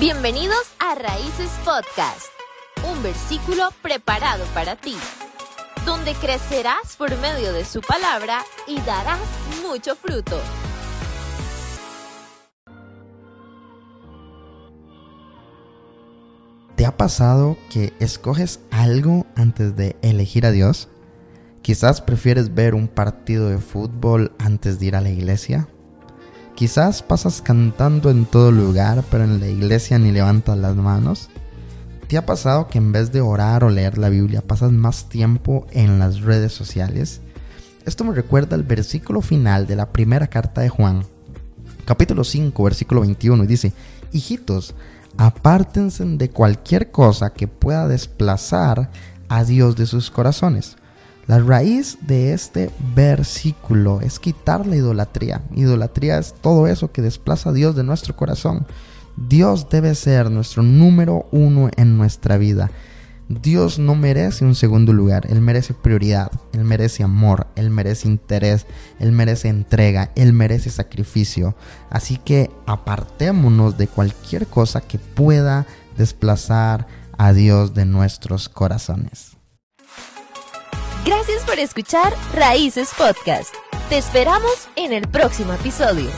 Bienvenidos a Raíces Podcast, un versículo preparado para ti, donde crecerás por medio de su palabra y darás mucho fruto. ¿Te ha pasado que escoges algo antes de elegir a Dios? Quizás prefieres ver un partido de fútbol antes de ir a la iglesia. Quizás pasas cantando en todo lugar, pero en la iglesia ni levantas las manos. ¿Te ha pasado que en vez de orar o leer la Biblia pasas más tiempo en las redes sociales? Esto me recuerda al versículo final de la primera carta de Juan, capítulo 5, versículo 21, y dice, hijitos, apártense de cualquier cosa que pueda desplazar a Dios de sus corazones la raíz de este versículo es quitar la idolatría. Idolatría es todo eso que desplaza a Dios de nuestro corazón. Dios debe ser nuestro número uno en nuestra vida. Dios no merece un segundo lugar, Él merece prioridad, Él merece amor, Él merece interés, Él merece entrega, Él merece sacrificio. Así que apartémonos de cualquier cosa que pueda desplazar a Dios de nuestros corazones. Gracias por escuchar Raíces Podcast. Te esperamos en el próximo episodio.